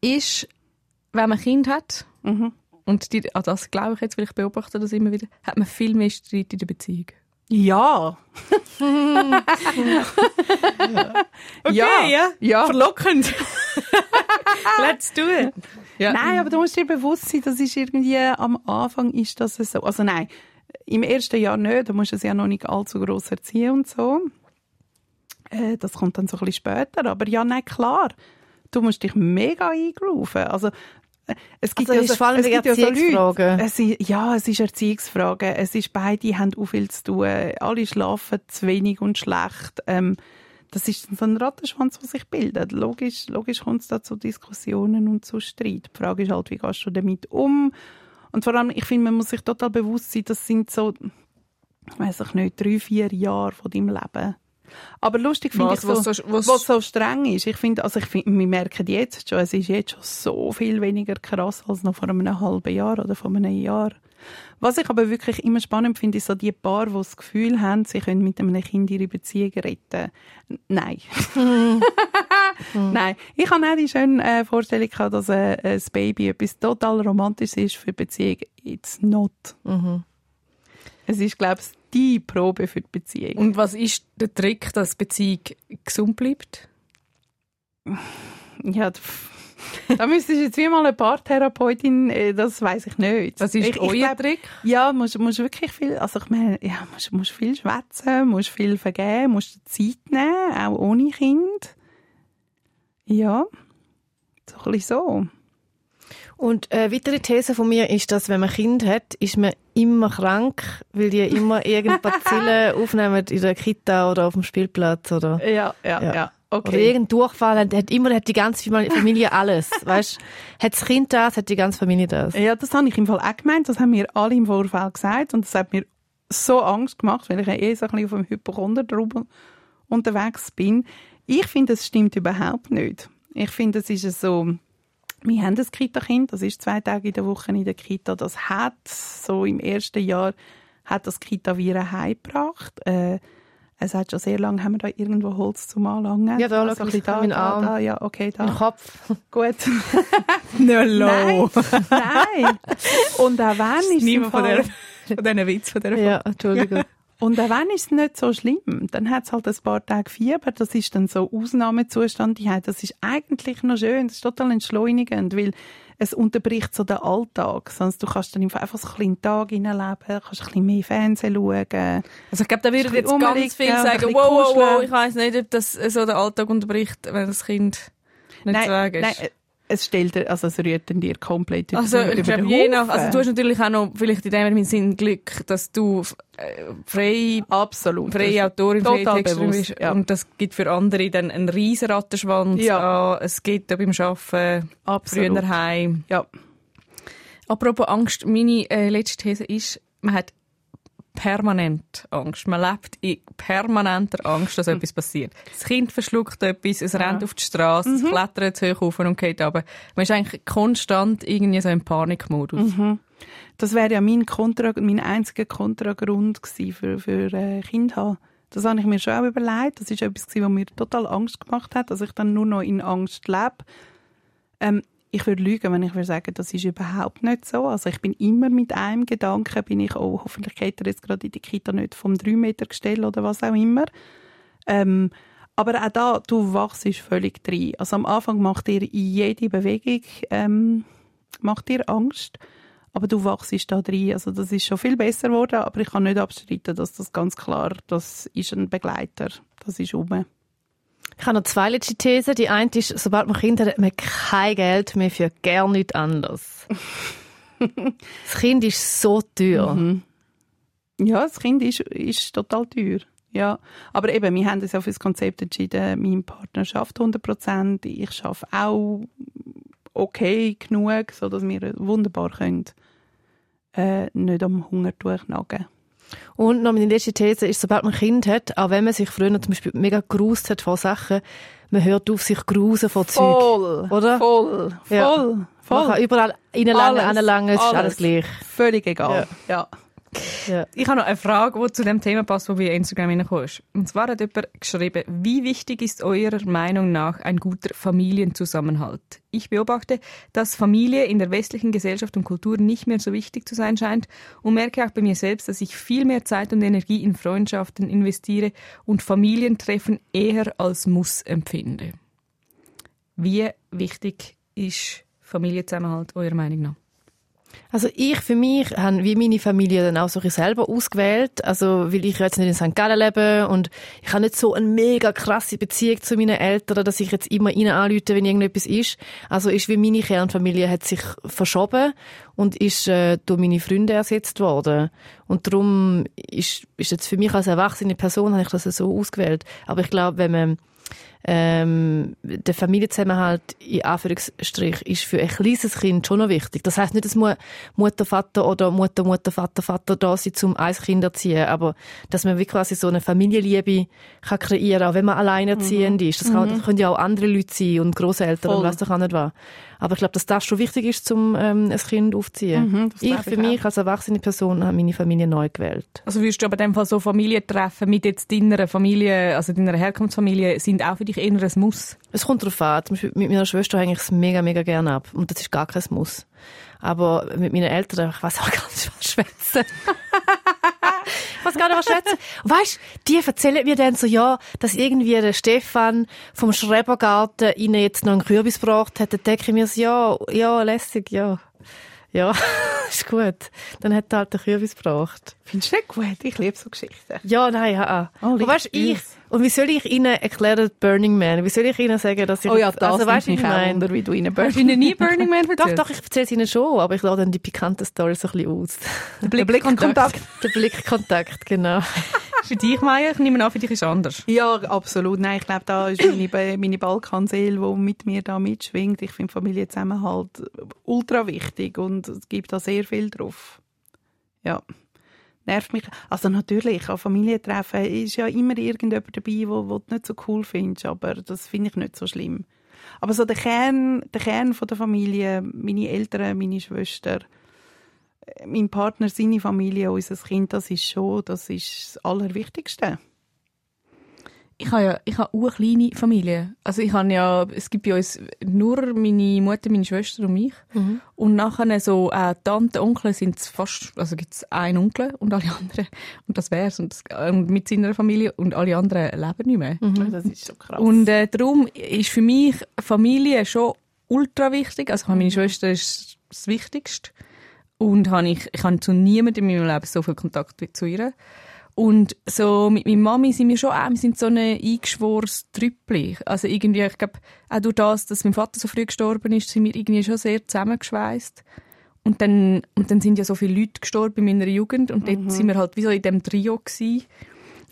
ist, wenn man ein Kind hat, mhm. Und die, an das glaube ich jetzt, weil ich beobachte das immer wieder, hat man viel mehr Streit in der Beziehung. Ja. okay, ja. ja. ja. Verlockend. Let's do it. Ja. Nein, aber du musst dir bewusst sein, das ist irgendwie, am Anfang ist das so. Also nein, im ersten Jahr nicht, da musst du es ja noch nicht allzu gross erziehen und so. Äh, das kommt dann so ein bisschen später. Aber ja, nein, klar. Du musst dich mega eingrooven. Also, es gibt Also ja vor allem es gibt ja so Leute, Erziehungsfragen. es ist, ja, es ist Erziehungsfragen. Es ist beide haben auch viel zu tun. Alle schlafen zu wenig und schlecht. Ähm, das ist so ein Rattenschwanz, der sich bildet. Logisch, logisch kommt es da zu Diskussionen und zu Streit. Die Frage ist halt, wie gehst du damit um? Und vor allem, ich finde, man muss sich total bewusst sein, das sind so, weiß ich nicht, drei, vier Jahre von deinem Leben. Aber lustig finde ich Was, so, was, so- was, was so streng ist. Ich finde, also ich finde, wir merken jetzt schon, es ist jetzt schon so viel weniger krass als noch vor einem halben Jahr oder vor einem Jahr. Was ich aber wirklich immer spannend finde, ist so die Paar, die das Gefühl haben, sie können mit einem Kind ihre Beziehung retten. Nein. Nein. Ich habe auch die schöne äh, Vorstellung gehabt, dass äh, ein Baby etwas total Romantisches ist für die Beziehung. It's not. Mhm. Es ist, glaube ich, die Probe für die Beziehung. Und was ist der Trick, dass die Beziehung gesund bleibt? Ja, da müsstest du jetzt wie mal eine Paartherapeutin, äh, das weiß ich nicht. Was ist ich, ich euer glaub, Trick? Ja, musst, musst wirklich viel, also ich meine, ja, musst, musst viel schwätzen, musst viel vergeben, musst Zeit nehmen, auch ohne Kind. Ja, so ein bisschen so. Und eine weitere These von mir ist, dass wenn man Kind hat, ist man immer krank, weil die immer irgendeine Bazille aufnehmen in der Kita oder auf dem Spielplatz oder, Ja, ja, Ja. ja. oder Okay. irgendein Durchfall. Hat, hat immer hat die ganze Familie alles. weißt, hat das Kind das, hat die ganze Familie das. Ja, das habe ich im Fall auch gemeint. Das haben mir alle im Vorfeld gesagt. Und das hat mir so Angst gemacht, weil ich eh so ein bisschen auf dem Hypochonder drüber unterwegs bin. Ich finde, es stimmt überhaupt nicht. Ich finde, es ist so, wir haben ein Kita-Kind, das ist zwei Tage in der Woche in der Kita. Das hat so im ersten Jahr hat das Kita-Viren heimgebracht. Äh, es hat schon sehr lange, haben wir da irgendwo Holz zum Anlangen? Ja, da, also, ich da, da, Arm. da, ja, okay, da. Im Kopf. Gut. No, Nein, nein. Und auch wenn ist es im Niemand von, der, von diesen Witz von dieser Ja, Entschuldigung. Und auch wenn ist es nicht so schlimm, dann hat es halt ein paar Tage Fieber, das ist dann so Ausnahmezustand, das ist eigentlich noch schön, das ist total entschleunigend, weil es unterbricht so den Alltag, sonst du kannst dann einfach so ein den Tag hineinleben, kannst ein bisschen mehr Fernsehen schauen. Also ich glaube, da würden jetzt ganz ein sagen, wow, wow, wow, ich weiss nicht, ob das so den Alltag unterbricht, wenn das Kind nicht nein, zu Weg ist. nein, es stellt dir, also es rührt dir komplett über, Also, ich über glaube, den je nach, also du hast natürlich auch noch, vielleicht in dem Sinn Glück, dass du äh, frei, Absolut. freie Autorin, total bewusst, bist. ja. Und das gibt für andere dann einen riesen Rattenschwanz Ja. an. Es geht auch beim Arbeiten, Absolut. früher heim. Ja. Apropos Angst, meine äh, letzte These ist, man hat permanent Angst. Man lebt in permanenter Angst, dass etwas passiert. Das Kind verschluckt etwas, es rennt auf die Straße, es klettert hoch auf und geht runter. Man ist eigentlich konstant irgendwie so im Panikmodus. Das wäre ja mein, Kontra, mein einziger Kontragrund für, für äh, Kind haben. Das habe ich mir schon auch überlegt. Das ist etwas, was mir total Angst gemacht hat, dass ich dann nur noch in Angst lebe. Ähm, ich würde lügen, wenn ich würde sagen, das ist überhaupt nicht so. Also ich bin immer mit einem Gedanken, bin ich, oh, hoffentlich geht er jetzt gerade in die Kita nicht vom 3-Meter-Gestell oder was auch immer. Ähm, aber auch da, du wachst völlig drin. Also am Anfang macht dir jede Bewegung ähm, macht dir Angst, aber du wachst da drin. Also das ist schon viel besser geworden, aber ich kann nicht abstreiten, dass das ganz klar, das ist ein Begleiter, das ist um. Ich habe noch zwei letzte Thesen. Die eine ist, sobald man Kinder hat, hat man kein Geld mehr für gar nichts anderes. das Kind ist so teuer. Mhm. Ja, das Kind ist, ist total teuer. Ja, aber eben, wir haben uns auf das Konzept entschieden, mein Partner schafft 100 Prozent, ich schaffe auch okay genug, so dass wir wunderbar können, äh, nicht am Hunger durchnagen. Und noch meine letzte These ist, sobald man Kind hat, auch wenn man sich früher zum Beispiel mega gerust hat vor Sachen, man hört auf sich grusen vor Zeug. Voll, Oder? voll, voll, Ja. voll. Man kann überall reinlangen, anlangen, es ist alles alles. gleich. Völlig egal. Ja. Ja. Ich habe noch eine Frage, die zu dem Thema passt, wo bei Instagram reingekommen. Und zwar hat jemand geschrieben, wie wichtig ist eurer Meinung nach ein guter Familienzusammenhalt? Ich beobachte, dass Familie in der westlichen Gesellschaft und Kultur nicht mehr so wichtig zu sein scheint und merke auch bei mir selbst, dass ich viel mehr Zeit und Energie in Freundschaften investiere und Familientreffen eher als Muss empfinde. Wie wichtig ist Familienzusammenhalt eurer Meinung nach? Also ich für mich habe wie meine Familie dann auch so ein selber ausgewählt. Also weil ich jetzt nicht in St. Gallen lebe und ich habe nicht so eine mega krasse Beziehung zu meinen Eltern, dass ich jetzt immer ihnen anrufe, wenn irgendetwas ist. Also ist wie meine Kernfamilie hat sich verschoben und ist äh, durch meine Freunde ersetzt worden. Und darum ist, ist jetzt für mich als erwachsene Person habe ich das so ausgewählt. Aber ich glaube, wenn man ähm, der Familienzusammenhalt in Anführungsstrich ist für ein kleines Kind schon noch wichtig. Das heißt nicht, dass Mutter, Vater oder Mutter, Mutter, Vater, Vater da sind, um ein Kind zu erziehen, aber dass man wie quasi so eine Familienliebe kann kreieren, auch wenn man alleinerziehend mhm. ist. Das, kann, das können ja auch andere Leute sein und Großeltern und was doch auch nicht was. Aber ich glaube, dass das schon wichtig ist, um ähm, ein Kind aufzuziehen. Mhm, ich für ich mich als erwachsene Person habe meine Familie neu gewählt. Also würdest du aber in dem Fall so Familientreffen mit jetzt deiner Familie, also deiner Herkunftsfamilie, sind auch für dich eher ein Muss? Es kommt darauf an. Mit meiner Schwester hänge ich es mega, mega gerne ab. Und das ist gar kein Muss. Aber mit meinen Eltern, ich weiß auch ganz was schwätzen. ich weiß gar nicht, was schwätzen. Weißt, die erzählen mir dann so, ja, dass irgendwie der Stefan vom Schrebergarten ihnen jetzt noch einen Kürbis gebracht hat. Dann denke ich mir so, ja, ja, lässig, ja. Ja, ist gut. Dann hat er halt den Kürbis gebracht. Findest du nicht gut? Ich liebe so Geschichten. Ja, nein, ja. Oh, Aber weißt, ich, und wie soll ich Ihnen erklären, Burning Man? Wie soll ich Ihnen sagen, dass ich... Oh ja, das also, weißt, ich meine, Wunder, wie du Ihnen Burning Man... Ihnen nie Burning Man erzählt? Doch, doch, ich erzähle es Ihnen schon, aber ich lade dann die pikanten Storys so ein bisschen aus. Der Blickkontakt. Der Blickkontakt, genau. für dich, Maya? Ich nehme an, für dich ist es anders. Ja, absolut. Nein, ich glaube, da ist meine, meine Balkanseele, die mit mir da mitschwingt. Ich finde Familienzusammenhalt ultra wichtig und es gibt da sehr viel drauf. Ja nervt mich. Also natürlich, an Familientreffen ist ja immer irgendjemand dabei, wo, wo du nicht so cool findest, aber das finde ich nicht so schlimm. Aber so der Kern, der Kern von der Familie, meine Eltern, meine Schwester, mein Partner, seine Familie, unser Kind, das ist schon, das ist das Allerwichtigste ich habe ja, ich habe eine kleine Familie. Also ich habe ja, es gibt bei uns nur meine Mutter, meine Schwester und mich. Mhm. Und nachher so äh, Tante, Onkel sind es fast, also gibt es einen Onkel und alle anderen. Und das wär's. Und, das, und mit seiner Familie und alle anderen leben nicht mehr. Mhm. Das ist so krass. Und äh, darum ist für mich Familie schon ultra wichtig. Also meine mhm. Schwester ist das Wichtigste. Und habe ich, ich habe zu niemandem in meinem Leben so viel Kontakt wie zu ihr. Und so mit meiner Mami sind wir schon auch, wir sind so ein eingeschworenes Trüppli. Also irgendwie, ich glaube, auch durch das, dass mein Vater so früh gestorben ist, sind wir irgendwie schon sehr zusammengeschweißt. Und dann, und dann sind ja so viele Leute gestorben in meiner Jugend und mhm. dort sind wir halt wie so in dem Trio gewesen.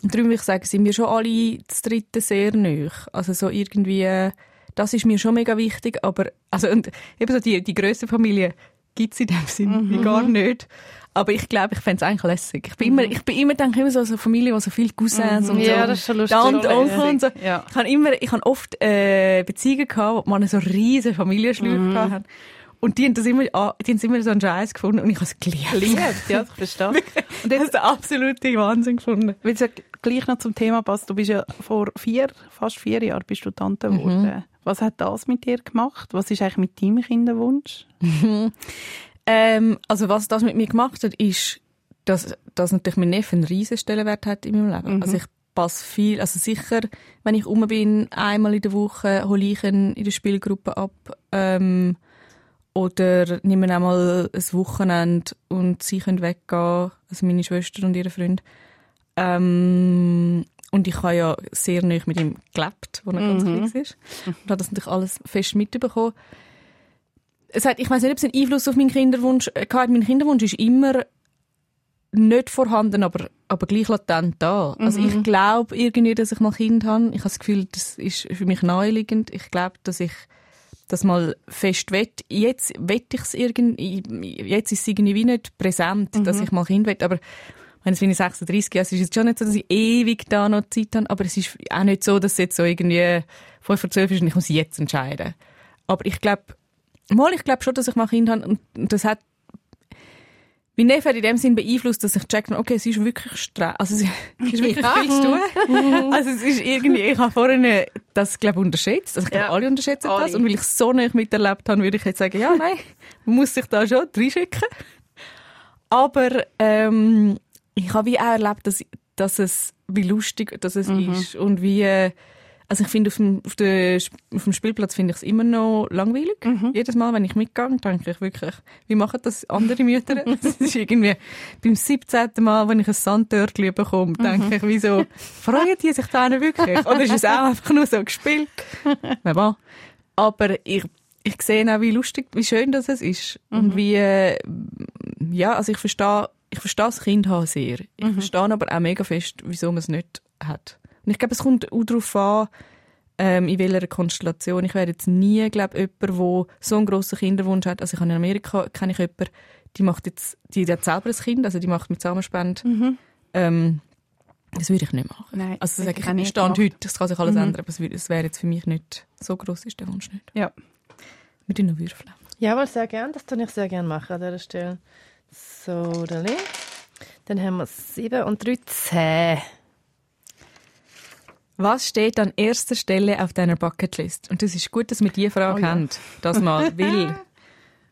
Und darum würde ich sagen, sind wir schon alle das Dritte sehr nöch. Also so irgendwie, das ist mir schon mega wichtig, aber, also, und eben so die, die grösste Familie gibt's in dem Sinn mhm. gar nicht. Aber ich glaube, ich fände es eigentlich lässig. Ich bin immer, mhm. ich bin immer, denke immer so eine Familie, wo so viele Cousins mhm. und ja, so. das ist schon lustig. und Onkel und so. Ja. Ich habe immer, ich habe oft, äh, Beziehungen gehabt, wo man so riesen Familienschlüpfe mhm. hatten. Und die haben das immer, ah, die haben immer so einen Scheiß gefunden und ich habe es geliebt. Geliebt, ja, ich verstehe. und das ist der absolute Wahnsinn gefunden. Weil es ja gleich noch zum Thema passt, du bist ja vor vier, fast vier Jahren bist du Tante mhm. geworden. Mhm. Was hat das mit dir gemacht? Was ist eigentlich mit deinem Kinderwunsch? Ähm, also was das mit mir gemacht hat, ist, dass, dass natürlich mein Neffe einen riesen Stellenwert hat in meinem Leben. Mhm. Also ich passe viel, also sicher, wenn ich um bin, einmal in der Woche hole ich ihn in der Spielgruppe ab. Ähm, oder nehmen auch mal ein Wochenende und sie können weggehen, also meine Schwester und ihre Freund. Ähm, und ich habe ja sehr nah mit ihm gelebt, als er mhm. ganz klein ist. Und habe das natürlich alles fest mitbekommen es hat, ich weiß nicht, ob es einen Einfluss auf meinen Kinderwunsch äh, hat. Mein Kinderwunsch ist immer nicht vorhanden, aber, aber gleich latent da. Mhm. Also ich mhm. glaube irgendwie, dass ich mal Kind habe. Ich habe das Gefühl, das ist für mich naheliegend. Ich glaube, dass ich das mal fest wett. Jetzt wett ich es irgendwie, jetzt ist es irgendwie nicht präsent, mhm. dass ich mal Kind wett. Aber wenn es 36 Jahre ist, ist es schon nicht so, dass ich ewig da noch Zeit habe. Aber es ist auch nicht so, dass es jetzt so irgendwie 5 vor 12 ist und ich muss jetzt entscheiden. Aber ich glaube, Mal, ich glaube schon, dass ich mal Kind habe und das hat mein Neffe hat in dem Sinn beeinflusst, dass ich checkt, okay, es ist wirklich streng, also es ist wirklich ja. viel zu tun. also es ist irgendwie, ich habe vorhin das, glaube unterschätzt. Also ich glaube, ja. alle unterschätzen alle. das. Und weil ich so nicht miterlebt habe, würde ich jetzt sagen, ja, nein, man muss sich da schon reinschicken. Aber ähm, ich habe wie auch erlebt, dass, dass es, wie lustig dass es mhm. ist und wie, Also ich finde, auf dem, auf, der, auf dem Spielplatz finde ich es immer noch langweilig. Jedes Mal, wenn ich mitgehe, denke ich wirklich, wie machen das andere Mütter? das ist irgendwie beim 17. Mal, wenn ich ein Sandtörtchen bekomme, denke ich, wieso freuen die sich da nicht wirklich? Oder ist es auch einfach nur so gespielt? Aber ich, ich sehe auch, wie lustig, wie schön das es ist. Und wie, äh, ja, also ich verstehe, ich verstehe das Kind haben sehr. Ich verstehe aber auch mega fest, wieso man es nicht hat. Und ich glaube, es kommt auch darauf an, ähm, in welcher Konstellation. Ich wäre jetzt nie, glaube jemand, der so einen grossen Kinderwunsch hat. Also ich habe in Amerika, kenne ich jemanden, die macht jetzt, die hat selber ein Kind, also die macht mit Zusammenspende. Ähm, das würde ich nicht machen. Nein, also sage ich ich, nicht Stand heute, das kann sich alles ändern, aber es wär- es wäre jetzt für mich nicht, so gross ist der Wunsch nicht. Ja. Tun noch würfeln. Jawohl, sehr gern. Das tue ich sehr gerne machen an dieser Stelle. So. Dann haben wir 7 und 3, 10. Was steht an erster Stelle auf deiner Bucketlist? Und das ist gut, dass wir diese Frage Oh ja. haben, das mal, weil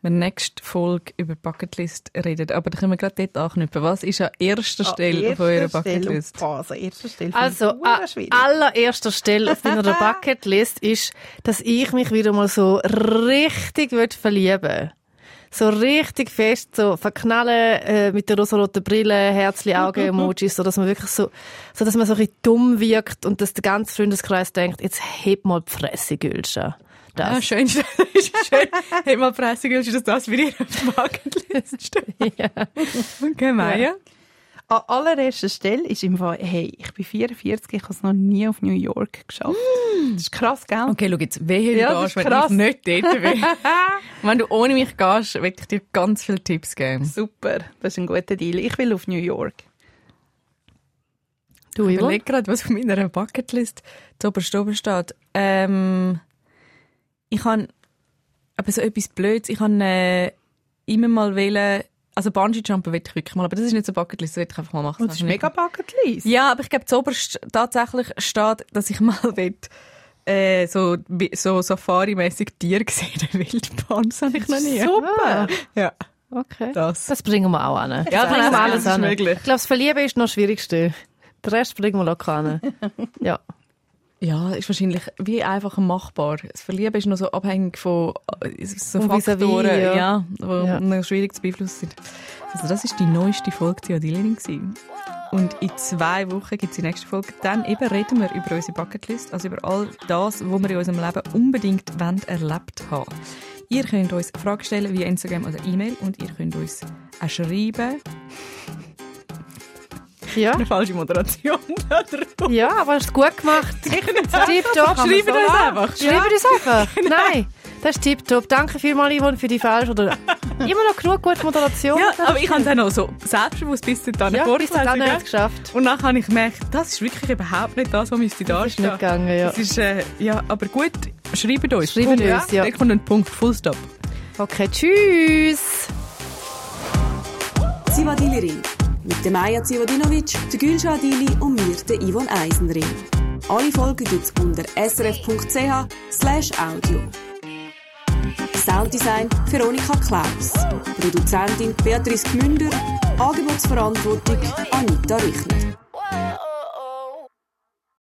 wir nächste Folge über Bucketlist reden. Aber da können wir gerade dort anknüpfen. Was ist an erster Stelle auf eurer Bucketlist? Also, erster Stelle. Also, ich an allererster Stelle auf meiner Bucketlist ist, dass ich mich wieder mal so richtig will verlieben So richtig fest, so verknallen äh, mit der rosaroten Brille, Herzli, Augen-Emojis, so dass man wirklich so, so dass man so ein bisschen dumm wirkt und dass der ganze Freundeskreis denkt, jetzt heb mal die Fresse, Gülscha. Ja, Das. Ah, schön. ist schön. Hey, mal Presse, das das für dich auf der Bucketlist steht? ja. Okay, Maya. An allererster Stelle ist im Fall, hey, ich bin 44, ich habe es noch nie auf New York geschafft. Das ist krass, gell? Okay, schau jetzt, wehe du Ja, gehst, wenn krass. ich nicht dort bin. wenn du ohne mich gehst, will ich dir ganz viele Tipps geben. Super, das ist ein guter Deal. Ich will auf New York. Du, Ich überlege gerade, was auf meiner Bucketlist zuoberst oben steht. Ähm, ich habe aber so etwas Blödes. Ich habe äh, immer mal wählen, also Bungee-Jumpen will ich wirklich mal, aber das ist nicht so Bucketlist, das will ich einfach mal machen. Das ist mega Bucketlist. Ja, aber ich glaube, zuoberst tatsächlich steht, dass ich mal will, äh, so, so Safari-mäßig Tiere gesehen in der Wildbahn. Das habe ich noch nie. Super. Ja, Okay. das. Das bringen wir auch an. Ja, das bringen das wir alles ist an. möglich. Ich glaube, das Verlieben ist noch das Schwierigste. Den Rest bringen wir locker an. Ja. Ja, ist wahrscheinlich wie einfach machbar. Das Verlieben ist noch so abhängig von äh, so Von Faktoren, ja. ja. die Ja. noch schwierig zu beeinflussen sind. Also das ist die neueste Folge gewesen. Und in zwei Wochen gibt es die nächste Folge. Dann eben reden wir über unsere Bucketlist, also über all das, was wir in unserem Leben unbedingt wollen, erlebt haben. Ihr könnt uns Fragen stellen via Instagram oder E-Mail und ihr könnt uns auch schreiben. Ja. Eine falsche Moderation ja, aber hast du gut gemacht. Tipptopp. Schreibt uns einfach. Schreibt uns einfach. Nein, das ist tipptopp. Danke vielmals, Yvonne, für die falsche oder immer noch genug gute Moderation. Ja, aber ich habe es auch noch so selbstbewusst bis dahin ja, bis dann es geschafft. Und dann habe ich gemerkt, das ist wirklich überhaupt nicht das, was müsste da Das ist stehen. nicht gegangen, ja. Das ist, äh, ja, aber gut, schreibt uns. Schreibt Punkt. uns, ja. Da kommt ein Punkt, Full Stop. Okay, tschüss. Zivadili-Ring. Mit der Maja Zivadinovic, der Gülşah Adili und mir, der Yvonne Eisenring. Alle Folgen gibt's unter srf.ch audio. Sounddesign Veronika Klaus. Produzentin Beatrice Gmünder. Angebotsverantwortung Anita Richner.